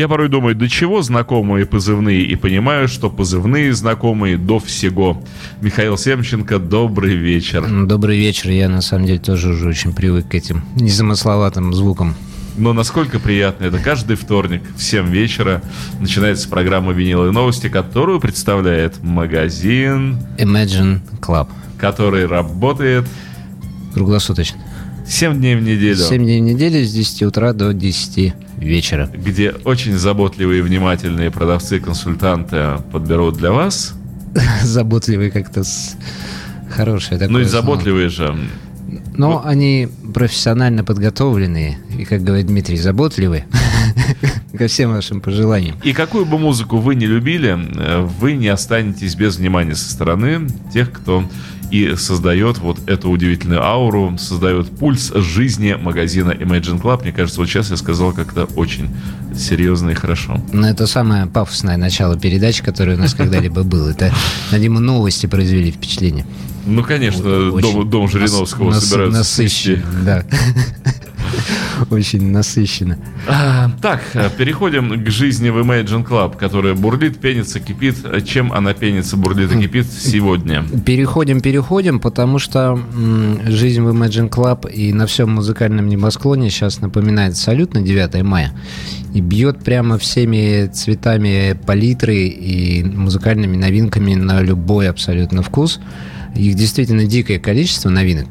Я порой думаю, до чего знакомые позывные, и понимаю, что позывные знакомые до всего. Михаил Семченко, добрый вечер. Добрый вечер. Я, на самом деле, тоже уже очень привык к этим незамысловатым звукам. Но насколько приятно это каждый вторник в 7 вечера начинается программа «Виниловые новости», которую представляет магазин Imagine Club. Который работает круглосуточно. 7 дней в неделю. 7 дней в неделю с 10 утра до 10 вечера. Где очень заботливые и внимательные продавцы-консультанты подберут для вас. Заботливые как-то с... хорошие. Ну и заботливые же. Но вот. они профессионально подготовленные и, как говорит Дмитрий, заботливые ко всем вашим пожеланиям. И какую бы музыку вы не любили, э, вы не останетесь без внимания со стороны тех, кто и создает вот эту удивительную ауру, создает пульс жизни магазина Imagine Club. Мне кажется, вот сейчас я сказал как-то очень серьезно и хорошо. Ну, это самое пафосное начало передачи, которое у нас когда-либо было. Это, надеюсь, новости произвели впечатление. Ну, конечно, Очень дом, дом Жириновского нас, собираются насыщенно, да. Очень насыщенно. А, так, переходим к жизни в Imagine Club, которая бурлит, пенится, кипит. Чем она пенится, бурлит и кипит сегодня? Переходим, переходим, потому что жизнь в Imagine Club и на всем музыкальном небосклоне сейчас напоминает абсолютно 9 мая. И бьет прямо всеми цветами палитры и музыкальными новинками на любой абсолютно вкус. Их действительно дикое количество новинок.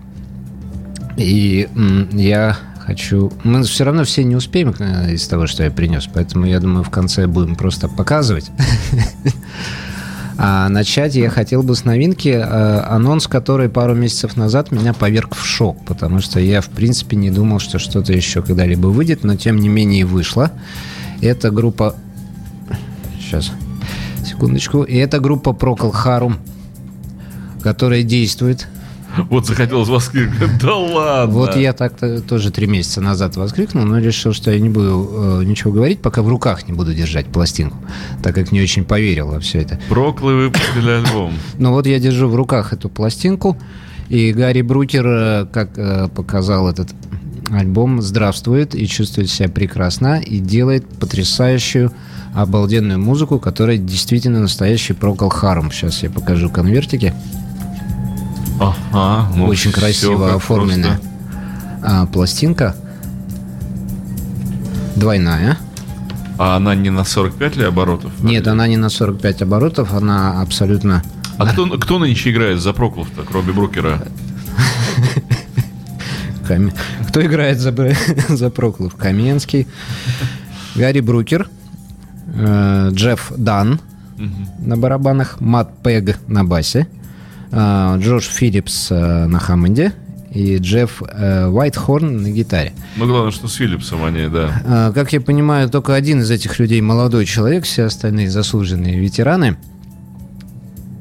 И я хочу... Мы все равно все не успеем э, из того, что я принес, поэтому я думаю, в конце будем просто показывать. А начать я хотел бы с новинки, э, анонс который пару месяцев назад меня поверг в шок, потому что я, в принципе, не думал, что что-то еще когда-либо выйдет, но тем не менее вышло. Это группа... Сейчас, секундочку. И это группа Procol Harum которая действует. Вот захотелось воскликнуть. Да ладно. Вот я так-то тоже три месяца назад воскликнул, но решил, что я не буду э, ничего говорить, пока в руках не буду держать пластинку, так как не очень поверил во все это. Проклы выпустили альбом. Ну вот я держу в руках эту пластинку, и Гарри Брукер, э, как э, показал этот альбом, здравствует и чувствует себя прекрасно, и делает потрясающую обалденную музыку, которая действительно настоящий Procol Harum. Сейчас я покажу конвертики. Ага, ну Очень красиво оформленная а, пластинка. Двойная. А она не на 45 ли оборотов? Нет, она не на 45 оборотов, она абсолютно... А кто, кто нынче играет за Проклов-то, кроме Брукера? Кто играет за, за Проклов? Каменский, Гарри Брукер, э, Джефф Дан на барабанах, Мат Пег на басе, Джош Филлипс э, на Хаммонде и Джефф э, Уайтхорн на гитаре. Ну, главное, что с Филлипсом они, да. А, как я понимаю, только один из этих людей молодой человек, все остальные заслуженные ветераны.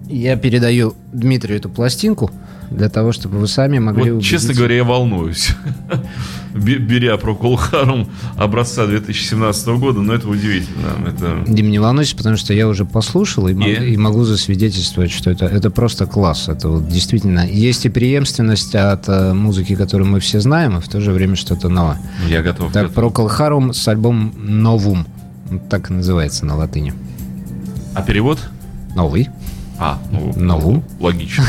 Я передаю Дмитрию эту пластинку для того, чтобы вы сами могли вот, Честно говоря, я волнуюсь. беря про Колхарум образца 2017 года, но это удивительно. Это... Дим, не волнуйся, потому что я уже послушал и, и? и могу засвидетельствовать, что это, это просто класс. Это вот действительно есть и преемственность от э, музыки, которую мы все знаем, и в то же время что-то новое. Я готов. Так, про Колхарум с альбомом «Новум». Так и называется на латыни. А перевод? Новый. А, ну, Новум. Логично.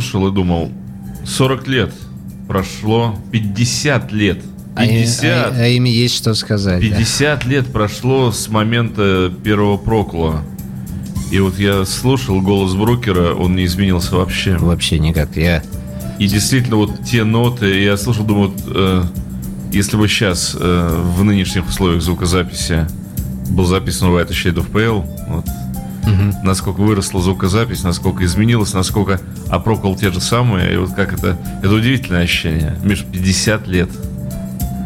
Слушал и думал, 40 лет прошло, 50 лет. 50, а, а, а им есть что сказать. 50 да. лет прошло с момента первого прокла. И вот я слушал голос брокера, он не изменился вообще. Вообще никак. Я... И действительно, вот те ноты, я слушал, думаю, вот, э, если бы сейчас э, в нынешних условиях звукозаписи был записан White Shade of Pale, вот, угу. насколько выросла звукозапись, насколько изменилась, насколько опрокол те же самые, и вот как это, это удивительное ощущение. Между 50 лет.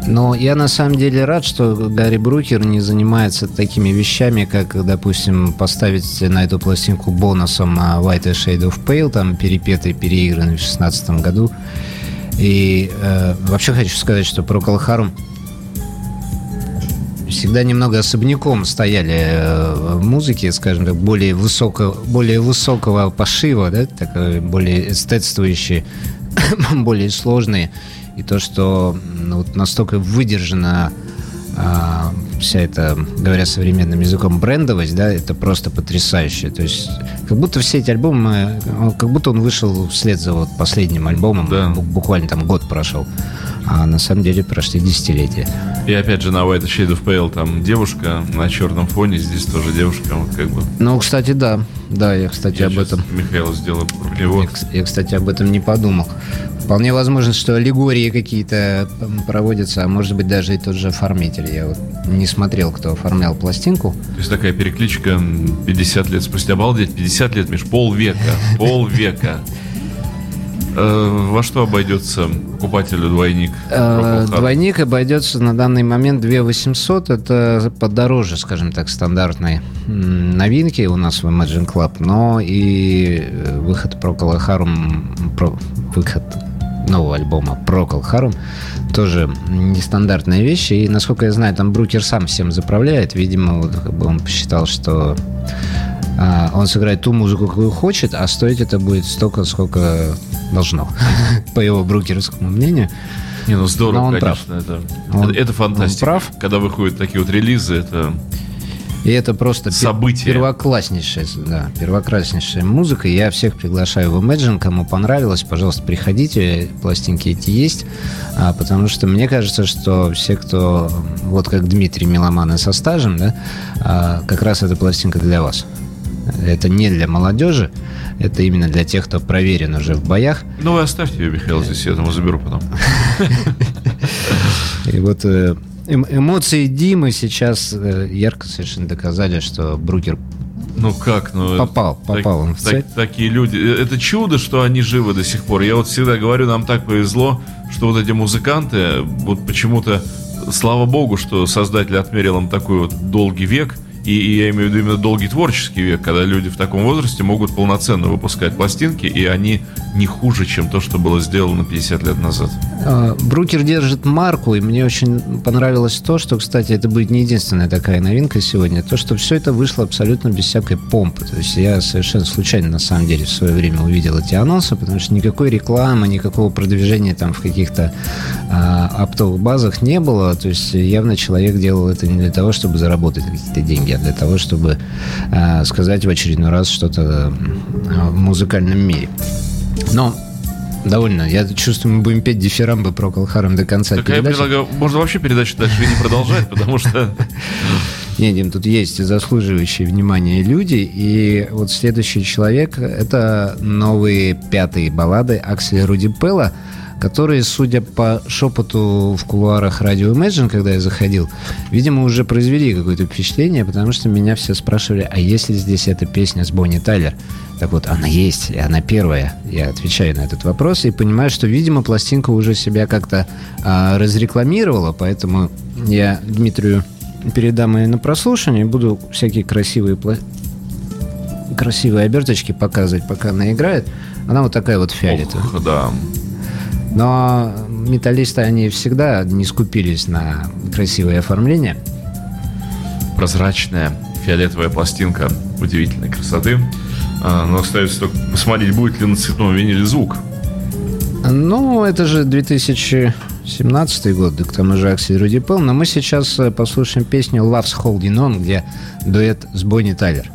Но я на самом деле рад, что Гарри Брукер не занимается такими вещами, как, допустим, поставить на эту пластинку бонусом White Shade of Pale, там перепетый, переигранный в 2016 году. И э, вообще хочу сказать, что Procol Harum всегда немного особняком стояли э, в музыке, скажем так, более, высоко, более высокого пошива, да, такой более эстетствующие, более сложные. И то, что ну, вот настолько выдержана а, вся эта, говоря современным языком, брендовость, да, это просто потрясающе. То есть, как будто все эти альбомы, как будто он вышел вслед за вот последним альбомом, да. буквально там год прошел. А на самом деле прошли десятилетия. И опять же на White Shade of Pale там девушка на черном фоне, здесь тоже девушка, вот как бы. Ну, кстати, да. Да, я, кстати, я об этом... Михаил сделал перевод. Я, я, кстати, об этом не подумал. Вполне возможно, что аллегории какие-то проводятся, а может быть даже и тот же оформитель. Я вот не смотрел, кто оформлял пластинку. То есть такая перекличка 50 лет спустя. Обалдеть, 50 лет, Миш, полвека, полвека. Э, во что обойдется покупателю двойник? Э, двойник обойдется на данный момент 2 800. Это подороже, скажем так, стандартной новинки у нас в Imagine Club. Но и э, выход Procol Harum, про, выход нового альбома Procol Harum тоже нестандартная вещь. И, насколько я знаю, там Брукер сам всем заправляет. Видимо, вот, как бы он посчитал, что а, он сыграет ту музыку, какую хочет, а стоить это будет столько, сколько должно, по его брокерскому мнению. Не, ну здорово, Но он конечно. Прав. Это, он, это, фантастика. Он прав. Когда выходят такие вот релизы, это и это просто событие. первокласснейшая, да, первокласснейшая музыка. Я всех приглашаю в Imagine. Кому понравилось, пожалуйста, приходите. Пластинки эти есть. А, потому что мне кажется, что все, кто, вот как Дмитрий Меломаны со стажем, да, а, как раз эта пластинка для вас. Это не для молодежи, это именно для тех, кто проверен уже в боях. Ну, вы оставьте ее, Михаил, здесь я этому заберу потом. И вот э, эм, эмоции Димы сейчас э, ярко совершенно доказали, что Брукер ну как, ну попал, попал так, он в цель. Так, такие люди, э, это чудо, что они живы до сих пор. Я вот всегда говорю, нам так повезло, что вот эти музыканты, вот почему-то, слава богу, что создатель отмерил им такой вот долгий век, и, и я имею в виду именно долгий творческий век, когда люди в таком возрасте могут полноценно выпускать пластинки, и они не хуже, чем то, что было сделано 50 лет назад. А, Брукер держит марку, и мне очень понравилось то, что, кстати, это будет не единственная такая новинка сегодня, то, что все это вышло абсолютно без всякой помпы. То есть я совершенно случайно, на самом деле, в свое время увидел эти анонсы, потому что никакой рекламы, никакого продвижения там в каких-то а, оптовых базах не было. То есть явно человек делал это не для того, чтобы заработать какие-то деньги, а для того, чтобы а, сказать в очередной раз что-то в музыкальном мире. Но довольно. Я чувствую, мы будем петь дифирамбы про Колхаром до конца так передачи. я предлагаю, можно вообще передачу дальше не продолжать, потому что... Не, Дим, тут есть заслуживающие внимания люди, и вот следующий человек — это новые пятые баллады Акселя Руди Пелла, которые, судя по шепоту в кулуарах радио Imagine, когда я заходил, видимо, уже произвели какое-то впечатление, потому что меня все спрашивали, а есть ли здесь эта песня с Бонни Тайлер? Так вот, она есть, и она первая. Я отвечаю на этот вопрос и понимаю, что, видимо, пластинка уже себя как-то а, разрекламировала, поэтому я Дмитрию передам ее на прослушивание буду всякие красивые пла... красивые оберточки показывать, пока она играет. Она вот такая вот фиолетовая. Ох, да. Но металлисты, они всегда не скупились на красивое оформление. Прозрачная фиолетовая пластинка удивительной красоты. А, но остается только посмотреть, будет ли на цветном виниле звук. Ну, это же 2017 год, к тому же Аксель Руди Пел. Но мы сейчас э, послушаем песню «Love's Holding On», где дуэт с Бонни Тайлер.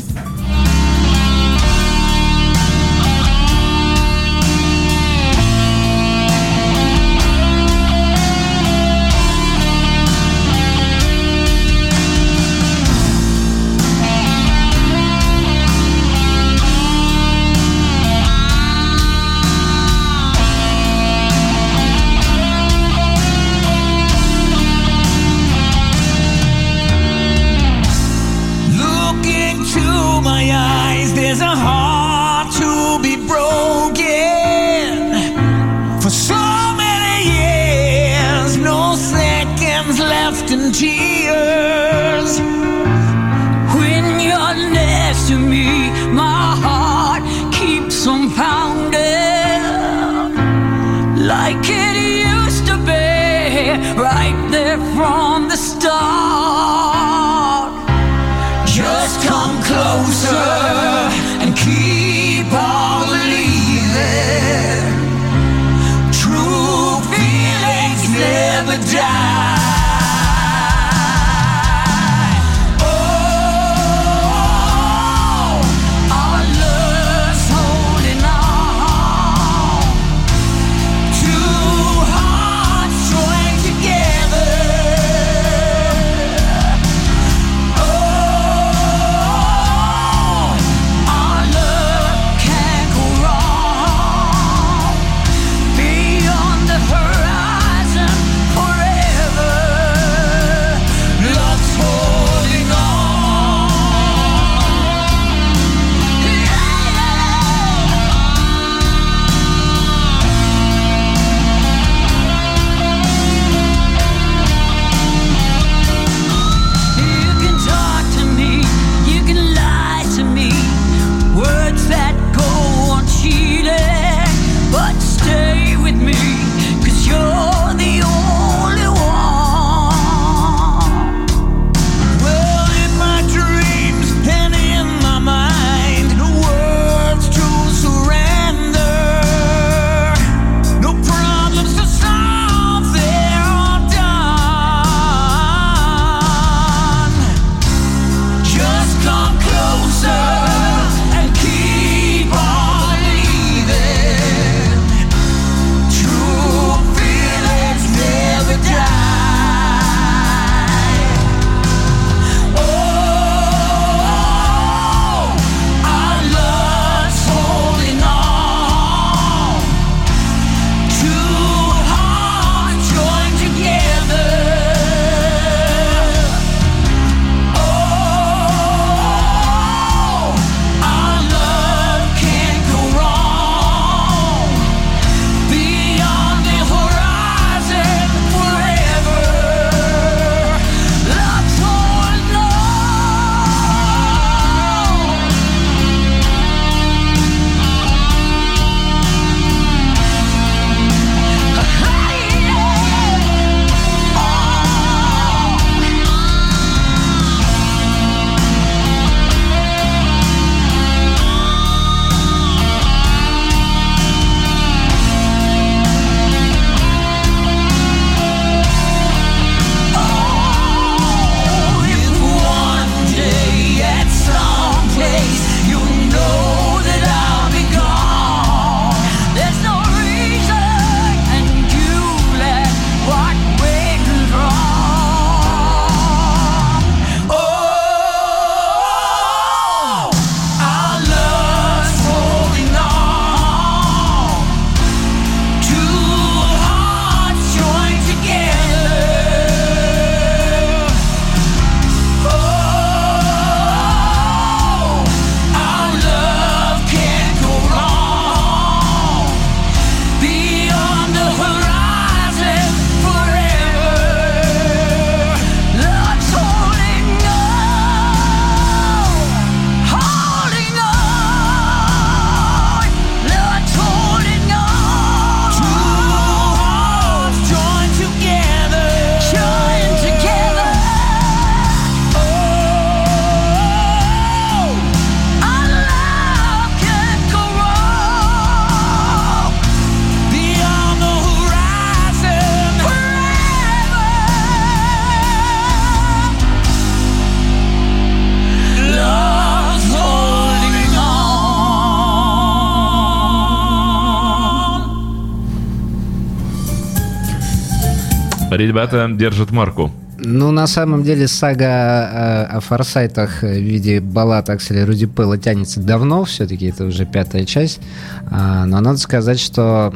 Ребята держат марку. Ну, на самом деле, сага о, о форсайтах в виде баллад Акселя Руди Пэлла тянется давно, все-таки это уже пятая часть. А, но надо сказать, что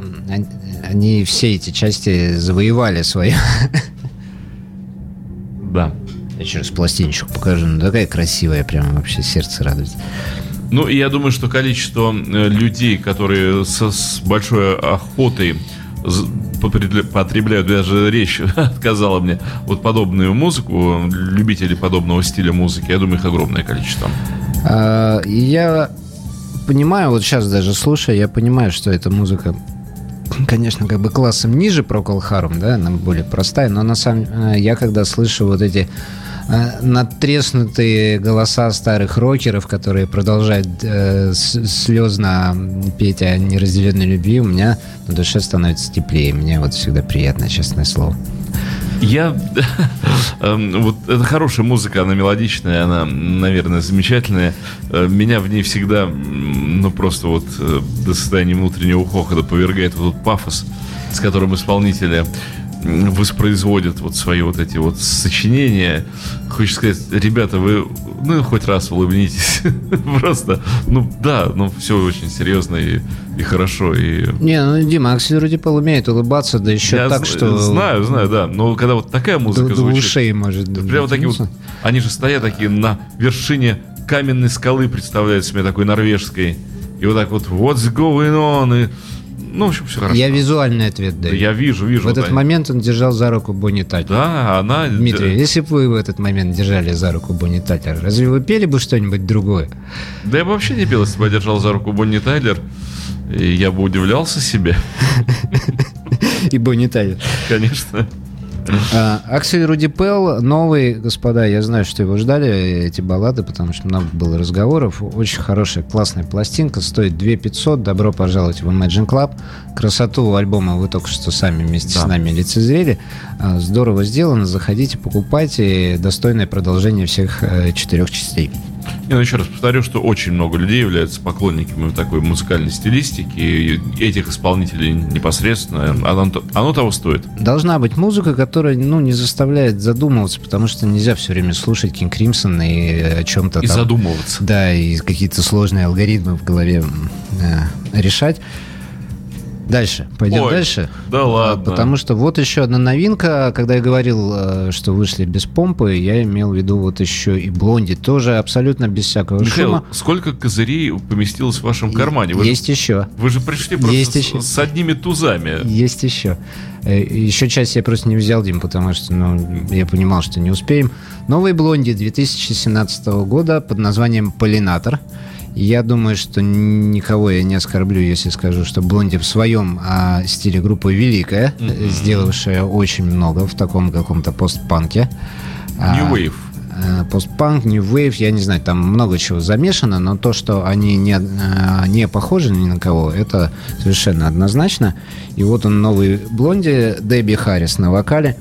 они все эти части завоевали свое. Да. Я через пластиночку покажу. Ну, такая красивая, прям вообще сердце радует. Ну, и я думаю, что количество э, людей, которые со, с большой охотой потребляют, даже речь отказала мне, вот подобную музыку, любителей подобного стиля музыки, я думаю, их огромное количество. А, я понимаю, вот сейчас даже слушая, я понимаю, что эта музыка конечно, как бы классом ниже Procol Harum, да, она более простая, но на самом э, я когда слышу вот эти надтреснутые голоса старых рокеров, которые продолжают э, слезно петь о неразделенной любви, у меня на душе становится теплее. Мне вот всегда приятно, честное слово. Я... Эм, вот это хорошая музыка, она мелодичная, она, наверное, замечательная. Э, меня в ней всегда, ну, просто вот э, до состояния внутреннего хохота повергает вот этот пафос, с которым исполнители воспроизводят вот свои вот эти вот сочинения. Хочешь сказать, ребята, вы ну хоть раз улыбнитесь. Просто, ну да, ну все очень серьезно и, и хорошо. И... Не, ну Дима, Аксель вроде умеет улыбаться, да еще Я так, что... Знаю, знаю, да. Но когда вот такая музыка до, звучит... До ушей может. Прямо такие вот... Они же стоят такие на вершине каменной скалы, представляется мне такой норвежской. И вот так вот, what's going on? И ну, в общем, все хорошо. Я визуальный ответ даю. Я вижу, вижу. В этот да. момент он держал за руку Бонни Тайлер. Да, она... Дмитрий, если бы вы в этот момент держали за руку Бонни Тайлер, разве вы пели бы что-нибудь другое? Да я бы вообще не пел, если бы я держал за руку Бонни Тайлер. И я бы удивлялся себе. И Бонни Тайлер. Конечно. А, Аксель Руди Пел, новый, господа, я знаю, что его ждали, эти баллады, потому что много было разговоров. Очень хорошая, классная пластинка, стоит 2 500. Добро пожаловать в Imagine Club. Красоту альбома вы только что сами вместе да. с нами лицезрели. А, здорово сделано, заходите, покупайте. Достойное продолжение всех э, четырех частей. Я еще раз повторю, что очень много людей являются поклонниками такой музыкальной стилистики, и этих исполнителей непосредственно. Оно, оно того стоит. Должна быть музыка, которая ну, не заставляет задумываться, потому что нельзя все время слушать Кинг Кримсон и о чем-то И там, задумываться. Да, и какие-то сложные алгоритмы в голове э, решать. Дальше. Пойдем Ой, дальше. Да ладно. Потому что вот еще одна новинка. Когда я говорил, э, что вышли без помпы, я имел в виду вот еще и блонди. Тоже абсолютно без всякого Михаил, шума. сколько козырей поместилось в вашем кармане? Вы есть же, еще. Вы же пришли просто есть с, еще. с одними тузами. Есть еще. Э, еще часть я просто не взял, Дим, потому что ну, я понимал, что не успеем. Новый блонди 2017 года под названием «Полинатор». Я думаю, что никого я не оскорблю, если скажу, что Блонди в своем а, стиле группа великая, mm-hmm. сделавшая очень много в таком каком-то постпанке. А, New Wave. А, постпанк, New Wave, я не знаю, там много чего замешано, но то, что они не, а, не похожи ни на кого, это совершенно однозначно. И вот он новый Блонди, Дебби Харрис на вокале.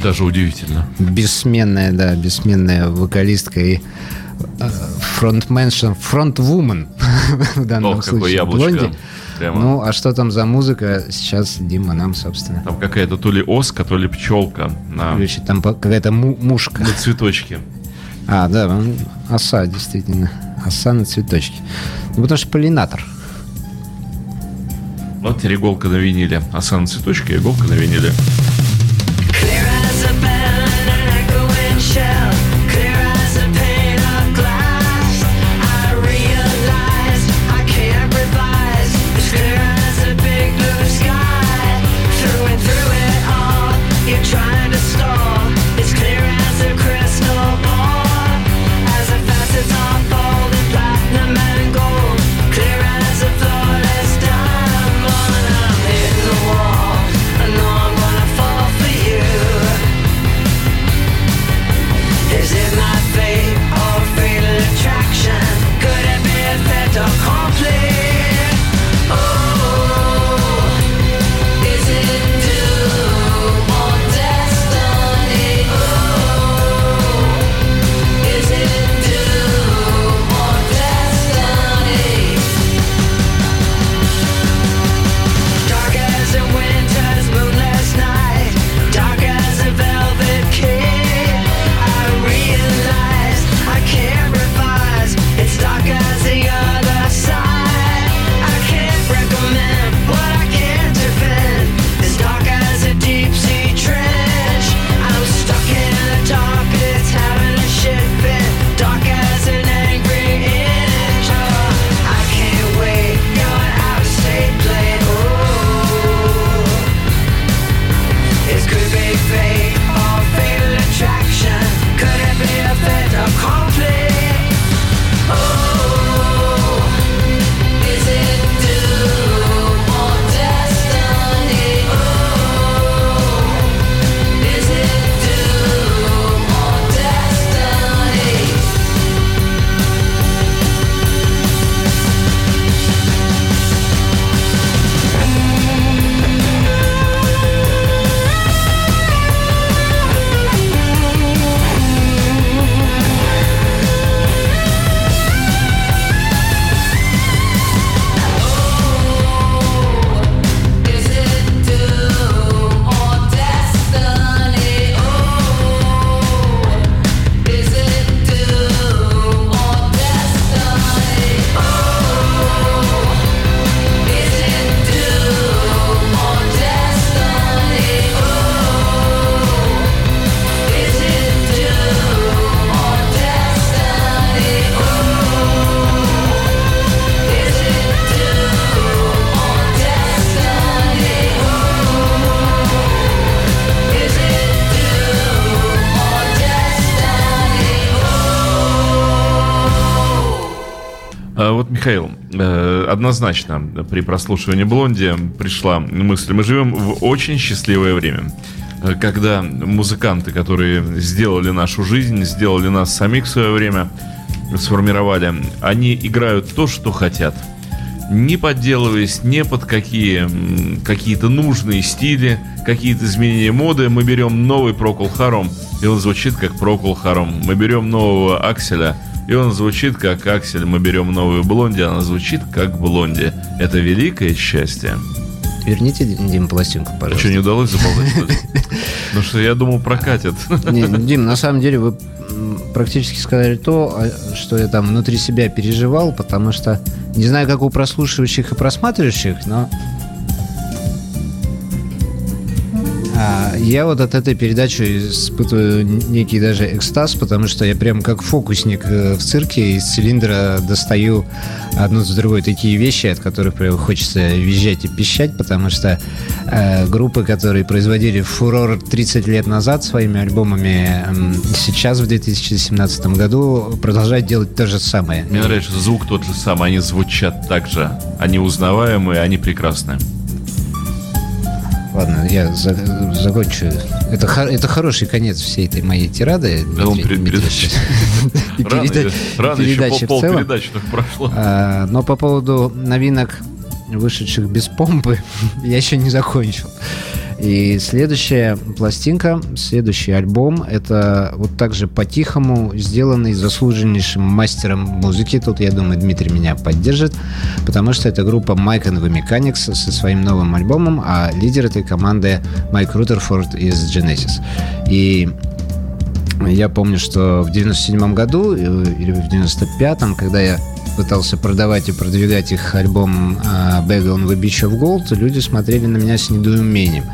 Даже удивительно. Бессменная, да, бессменная вокалистка и фронтменшн, фронтвумен в данном Ох, случае. Блонди. Прямо. Ну, а что там за музыка, сейчас Дима нам, собственно. Там какая-то то ли оска, то ли пчелка. На... Короче, там какая-то му- мушка. На цветочке. А, да, оса, действительно. Оса на цветочке. Ну, потому что полинатор. Вот теперь иголка на виниле. Оса на цветочке, иголка на виниле. Однозначно при прослушивании «Блонди» пришла мысль. Мы живем в очень счастливое время э, когда музыканты, которые сделали нашу жизнь, сделали нас самих в свое время, сформировали, они играют то, что хотят. Не подделываясь не под какие, какие-то нужные стили, какие-то изменения моды, мы берем новый Procol Harum, и он звучит как Procol Harum. Мы берем нового Акселя, и он звучит как Аксель. Мы берем новую Блонди, она звучит как Блонди. Это великое счастье. Верните, Дим, пластинку, пожалуйста. А что, не удалось заболтать? Ну что, я думал, прокатит. Дим, на самом деле вы практически сказали то, а, что я там внутри себя переживал, потому что не знаю, как у прослушивающих и просматривающих, но я вот от этой передачи испытываю некий даже экстаз, потому что я прям как фокусник э, в цирке из цилиндра достаю одну за другой такие вещи, от которых прям хочется визжать и пищать, потому что э, группы, которые производили фурор 30 лет назад своими альбомами, э, сейчас в 2017 году продолжают делать то же самое. Мне нравится звук тот же самый, они звучат так же, они узнаваемые, они прекрасные. Ладно, я за, закончу. Это, это хороший конец всей этой моей тирады. Да, он перед. Рано еще пол передачи только прошло. А, но по поводу новинок, вышедших без помпы, я еще не закончил. И следующая пластинка, следующий альбом, это вот также по-тихому сделанный заслуженнейшим мастером музыки. Тут, я думаю, Дмитрий меня поддержит, потому что это группа Mike and the Mechanics со своим новым альбомом, а лидер этой команды Майк Рутерфорд из Genesis. И я помню, что в 97 году э, или в 95-м, когда я пытался продавать и продвигать их альбом Bag on the Beach of Gold, люди смотрели на меня с недоумением.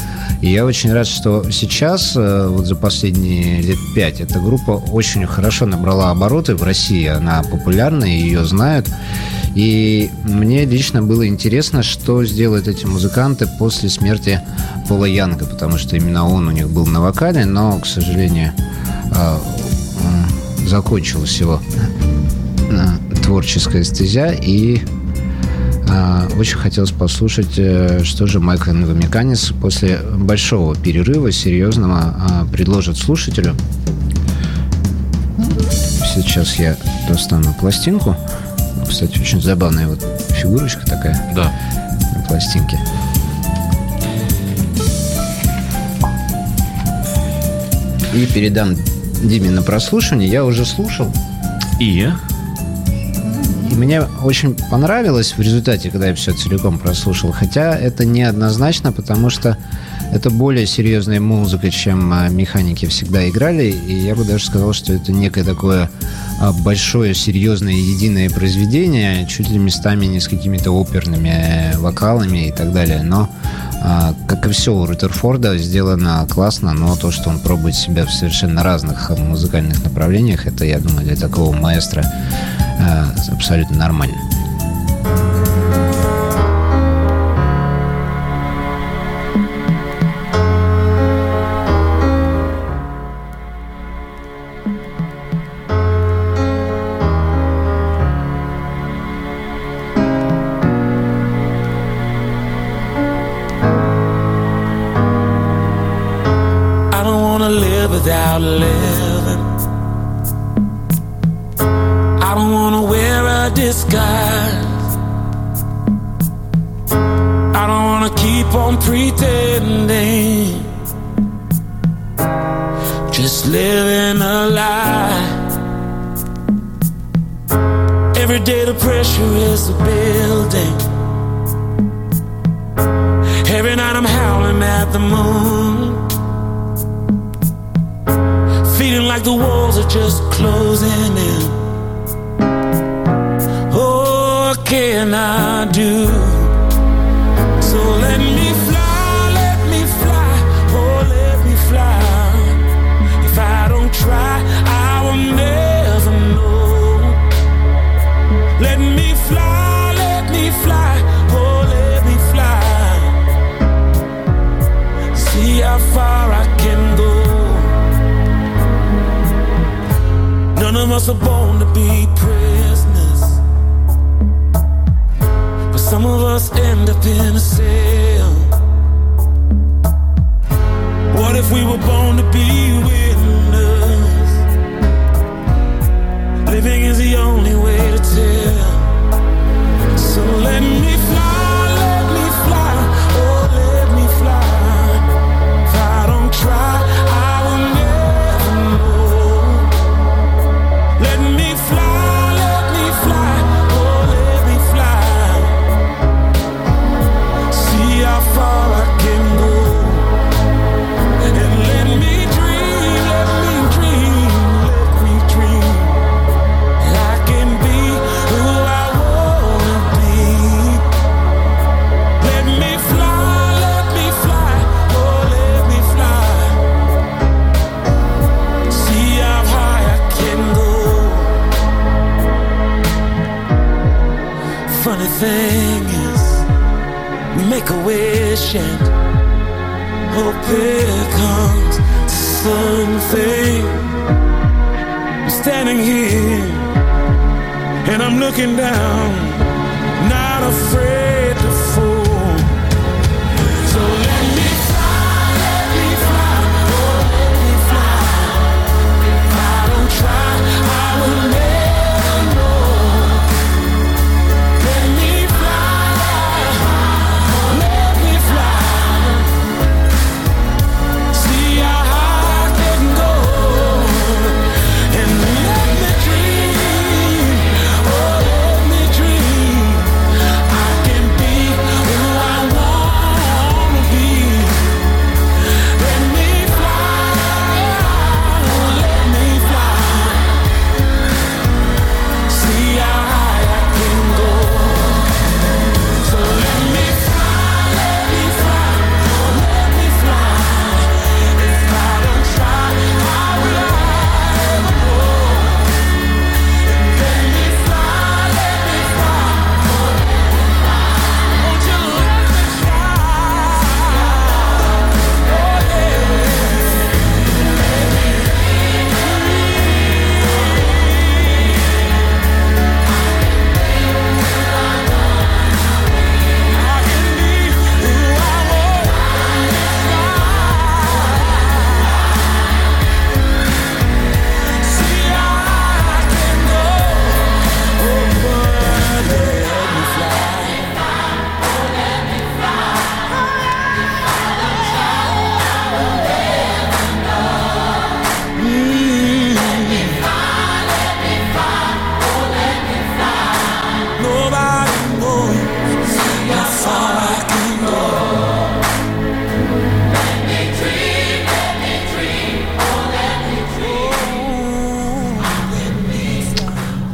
И я очень рад, что сейчас, э, вот за последние лет пять, эта группа очень хорошо набрала обороты в России. Она популярна, ее знают. И мне лично было интересно, что сделают эти музыканты после смерти Пола Янга, потому что именно он у них был на вокале, но, к сожалению, э, закончилась его творческая стезя, и э, очень хотелось послушать, э, что же Майкл Новомеканис после большого перерыва, серьезного, э, предложит слушателю. Сейчас я достану пластинку. Кстати, очень забавная вот фигурочка такая. Да. На пластинке. И передам Диме на прослушивание. Я уже слушал. И? И мне очень понравилось в результате, когда я все целиком прослушал. Хотя это неоднозначно, потому что это более серьезная музыка, чем а, механики всегда играли. И я бы даже сказал, что это некое такое а, большое, серьезное, единое произведение, чуть ли местами не с какими-то оперными э, вокалами и так далее. Но как и все у Рутерфорда, сделано классно, но то, что он пробует себя в совершенно разных музыкальных направлениях, это, я думаю, для такого маэстро а, абсолютно нормально. are born to be prisoners, but some of us end up in a cell. And hope it comes. To something. I'm standing here and I'm looking down, not afraid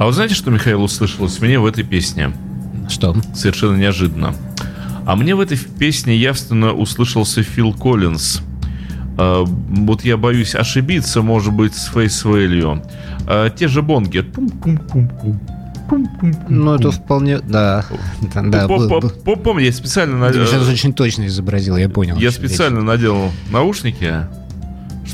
Вы знаете, что, Михаил, услышалось мне в этой песне? Что? Совершенно неожиданно. А мне в этой песне явственно услышался Фил Коллинз. А, вот я боюсь ошибиться, может быть, с Фейс Value. А, те же бонги. Ну, это вполне... Да, да, Помню, я специально... Ты на- сейчас очень точно изобразил, я понял. Я специально надел наушники,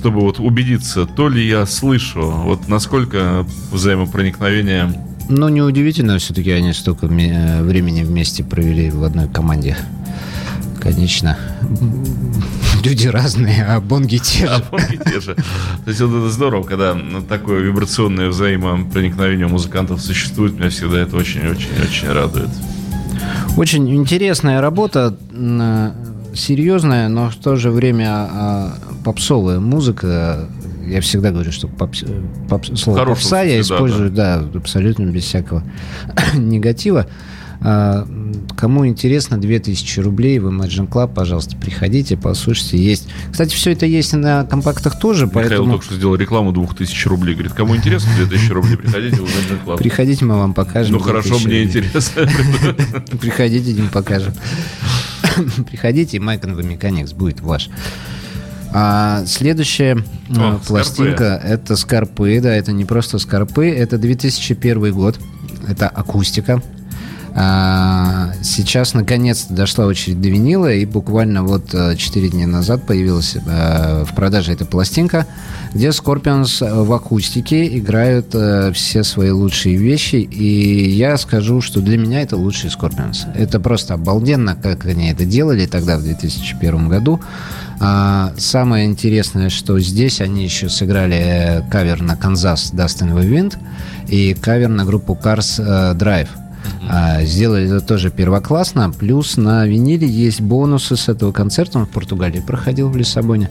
чтобы вот убедиться, то ли я слышу, вот насколько взаимопроникновение... Ну, неудивительно, все-таки они столько э, времени вместе провели в одной команде. Конечно. Люди разные, а бонги те А же. бонги те же. То есть вот это здорово, когда такое вибрационное взаимопроникновение у музыкантов существует, меня всегда это очень-очень-очень радует. Очень интересная работа, э, серьезная, но в то же время а, попсовая музыка. Я всегда говорю, что попс- э, попс- слово хорошем попса я смысле, да, использую, да, абсолютно без всякого негатива. А, Кому интересно, 2000 рублей в Imagine Club, пожалуйста, приходите, послушайте. Есть. Кстати, все это есть на компактах тоже, Михаил поэтому только что сделал рекламу 2000 рублей. Говорит, кому интересно 2000 рублей, приходите в Imagine Club. приходите, мы вам покажем. Ну хорошо, 2000 мне рублей. интересно. Приходите, Дим, покажем. Приходите, и Майк Механикс будет ваш. А следующая э, О, пластинка это Скорпы, да, это не просто Скорпы, это 2001 год, это акустика. А, сейчас наконец-то дошла очередь до винила, и буквально вот 4 дня назад появилась в продаже эта пластинка, где Scorpions в акустике играют все свои лучшие вещи, и я скажу, что для меня это лучшие Scorpions. Это просто обалденно, как они это делали тогда, в 2001 году. А, самое интересное, что здесь они еще сыграли э, кавер на Канзас Dustin Wind и кавер на группу Cars э, Drive. А, сделали это тоже первоклассно. Плюс на виниле есть бонусы с этого концерта. Он в Португалии проходил в Лиссабоне,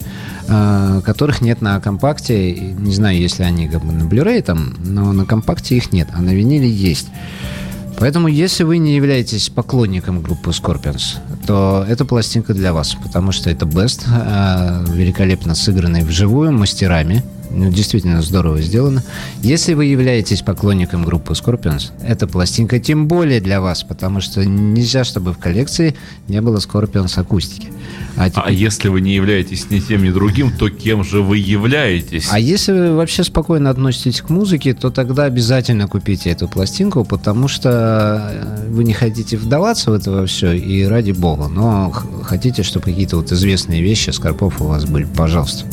а, которых нет на компакте. Не знаю, если они как бы на Blu-ray там, но на компакте их нет, а на виниле есть. Поэтому, если вы не являетесь поклонником группы Scorpions, то эта пластинка для вас, потому что это Best, э, великолепно сыгранный вживую мастерами, действительно здорово сделано. Если вы являетесь поклонником группы Scorpions, эта пластинка тем более для вас, потому что нельзя, чтобы в коллекции не было Scorpions акустики. А, теперь... а если вы не являетесь ни тем, ни другим, то кем же вы являетесь? А если вы вообще спокойно относитесь к музыке, то тогда обязательно купите эту пластинку, потому что э, вы не хотите вдаваться в это во все, и ради бога, но хотите, чтобы какие-то вот известные вещи Скорпов у вас были, пожалуйста.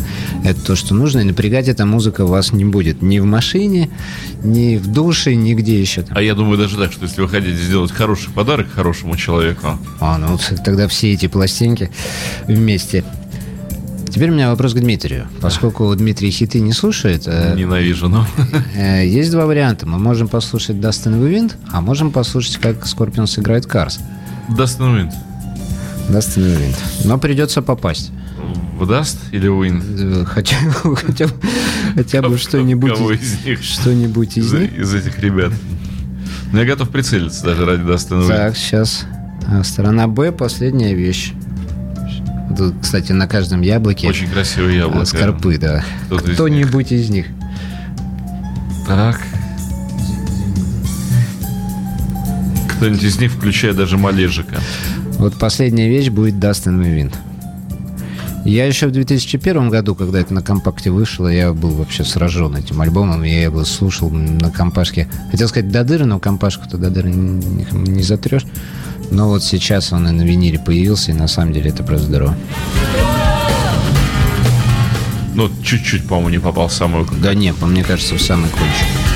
Это то, что нужно, и напрягать эта музыка вас не будет ни в машине, ни в душе, нигде еще. А я думаю даже так, что если вы хотите сделать хороший подарок хорошему человеку... А, ну тогда все эти пластинки вместе. Теперь у меня вопрос к Дмитрию. Поскольку Дмитрий хиты не слушает... Э, Ненавижу, но... Э, есть два варианта. Мы можем послушать Dustin Wind, а можем послушать, как Scorpions играет Cars. Dustin Wind. Dustin Wind. Но придется попасть. В Dust или Wind? Хотя, хотя, хотя бы что-нибудь из, них? Что-нибудь из, них? Из этих ребят. Но я готов прицелиться даже ради Wind. Так, сейчас. А, сторона Б, последняя вещь. Тут, кстати, на каждом яблоке... Очень красивые яблоко. Скорпы, да. Кто-нибудь из, из них. Так. Кто-нибудь из них, включая даже Малежика. Вот последняя вещь будет Dustin Wind. Я еще в 2001 году, когда это на компакте вышло, я был вообще сражен этим альбомом. Я его слушал на компашке. Хотел сказать до дыры, но компашку-то до дыры не, не затрешь. Но вот сейчас он и на виниле появился, и на самом деле это просто здорово. Ну, чуть-чуть, по-моему, не попал в самую... Да нет, мне кажется, в самый кончик.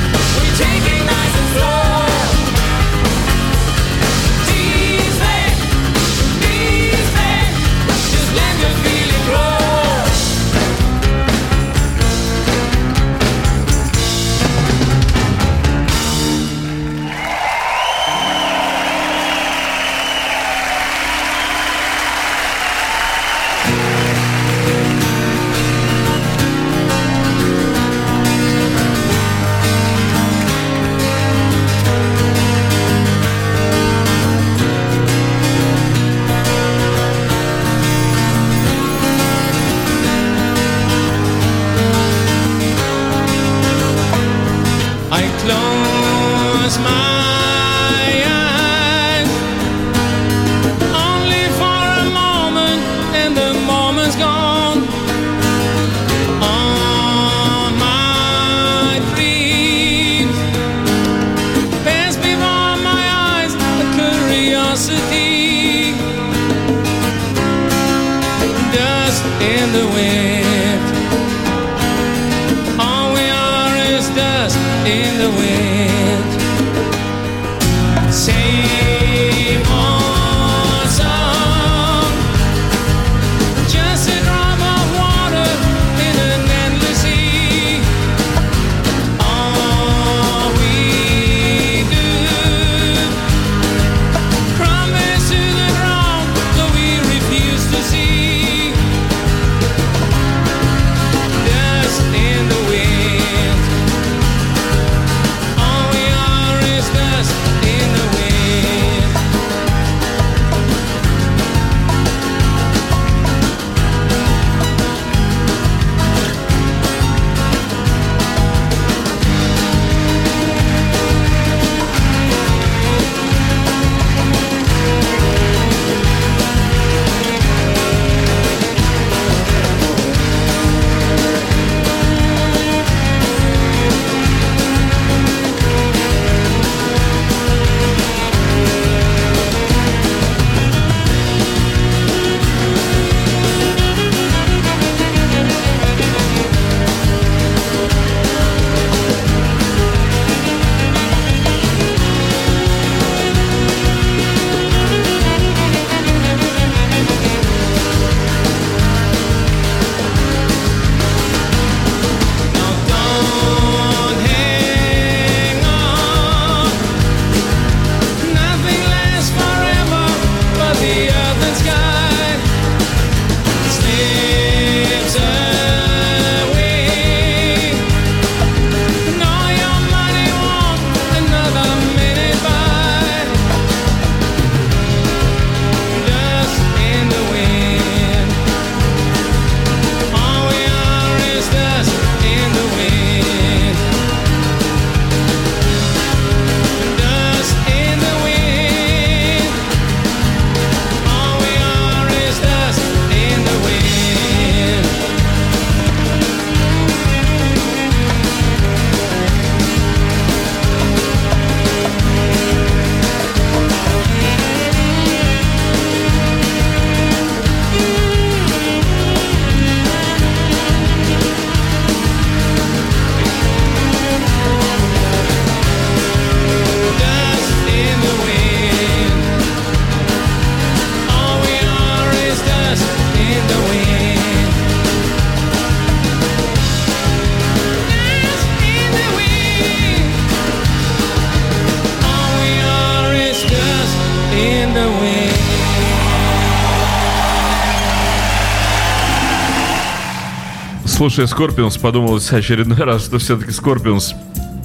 Слушай, Скорпионс подумалось очередной раз, что все-таки Скорпионс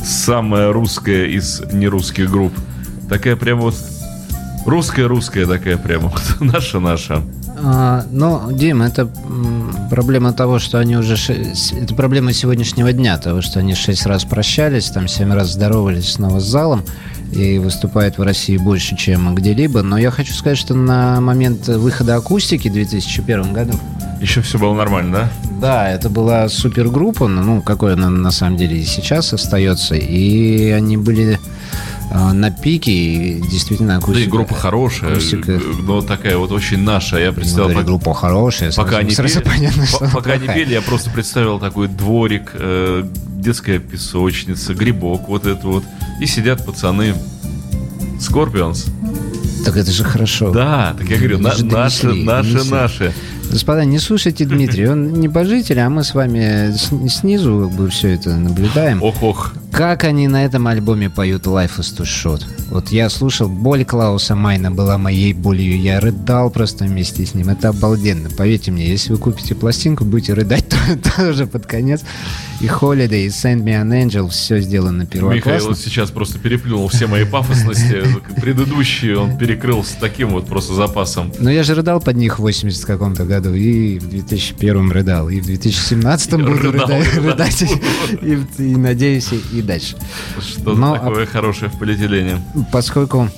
самая русская из нерусских групп. Такая прям вот русская-русская такая прямо. Наша-наша. А, ну, Дим, это проблема того, что они уже... Это проблема сегодняшнего дня, того, что они шесть раз прощались, там семь раз здоровались снова с залом и выступают в России больше, чем где-либо. Но я хочу сказать, что на момент выхода акустики в 2001 году... Еще все было нормально, да? Да, это была супергруппа, ну, какой она на самом деле и сейчас остается. И они были а, на пике, и действительно акустика. Да и группа хорошая, акустика... но такая вот очень наша. Я представил... Говорю, группа хорошая, пока они пели, понятно, что Пока они пели, я просто представил такой дворик, э, детская песочница, грибок вот это вот. И сидят пацаны Скорпионс. Так это же хорошо. Да, так я говорю, на, наши, наши, наши. Господа, не слушайте Дмитрия, он небожитель, а мы с вами снизу как бы все это наблюдаем. Ох, ох. Как они на этом альбоме поют Life is too short. Вот я слушал, боль Клауса Майна была моей болью. Я рыдал просто вместе с ним. Это обалденно. Поверьте мне, если вы купите пластинку, будете рыдать то, тоже под конец. И Holiday, и Send Me an Angel, все сделано первоклассно. Михаил сейчас просто переплюнул все мои пафосности. Предыдущие он перекрыл с таким вот просто запасом. Но я же рыдал под них в 80 каком-то году. И в 2001 рыдал. И в 2017 буду рыдать. и, и, и надеюсь, и дальше. Что Но, такое а... хорошее в полиэтилене? поскольку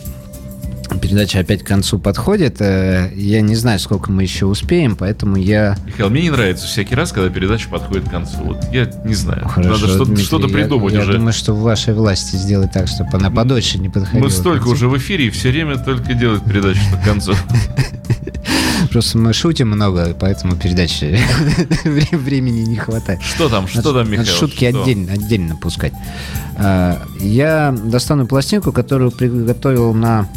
передача опять к концу подходит. Э, я не знаю, сколько мы еще успеем, поэтому я... Михаил, мне не нравится всякий раз, когда передача подходит к концу. Вот я не знаю. Хорошо, Надо что-то, что-то придумать я, уже. Я думаю, что в вашей власти сделать так, чтобы она подольше не подходила. Мы столько уже в эфире и все время только делать передачу к концу. Просто мы шутим много, поэтому передачи времени не хватает. Что там, что там, Михаил? Шутки отдельно, отдельно пускать. А, я достану пластинку, которую приготовил на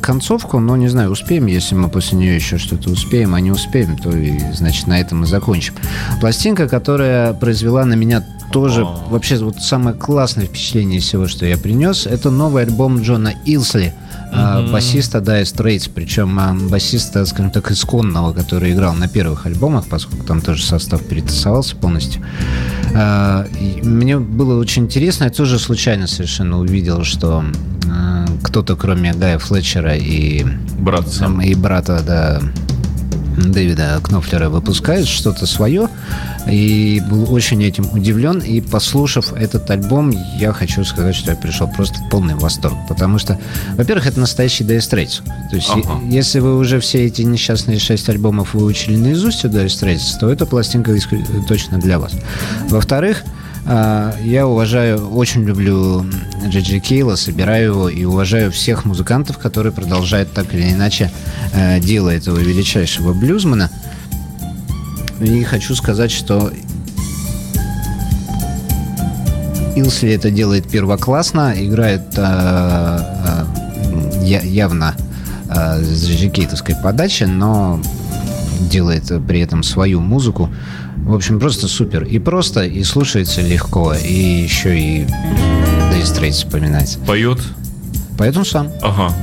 концовку, но не знаю, успеем, если мы после нее еще что-то успеем, а не успеем, то и, значит, на этом мы закончим. Пластинка, которая произвела на меня тоже вообще вот самое классное впечатление из всего, что я принес, это новый альбом Джона Илсли, mm-hmm. басиста Dire Straits, причем а, басиста, скажем так, исконного, который играл на первых альбомах, поскольку там тоже состав перетасовался полностью. А, мне было очень интересно, я тоже случайно совершенно увидел, что кто-то, кроме Гая Флетчера и, Братца. и брата, да, Дэвида Кнофлера выпускает что-то свое. И был очень этим удивлен. И послушав этот альбом, я хочу сказать, что я пришел просто в полный восторг. Потому что, во-первых, это настоящий Dire Straits. То есть, ага. если вы уже все эти несчастные шесть альбомов выучили наизусть у Dire Straits, то эта пластинка точно для вас. Во-вторых, я уважаю, очень люблю Джиджи Кейла, собираю его и уважаю всех музыкантов, которые продолжают так или иначе э, делать этого величайшего блюзмена. И хочу сказать, что Илсли это делает первоклассно, играет э, э, явно э, с джиджикейтовской подачи, но делает при этом свою музыку. В общем, просто супер. И просто, и слушается легко, и еще и Dire Straits вспоминать. Поет? Поет он сам. Ага.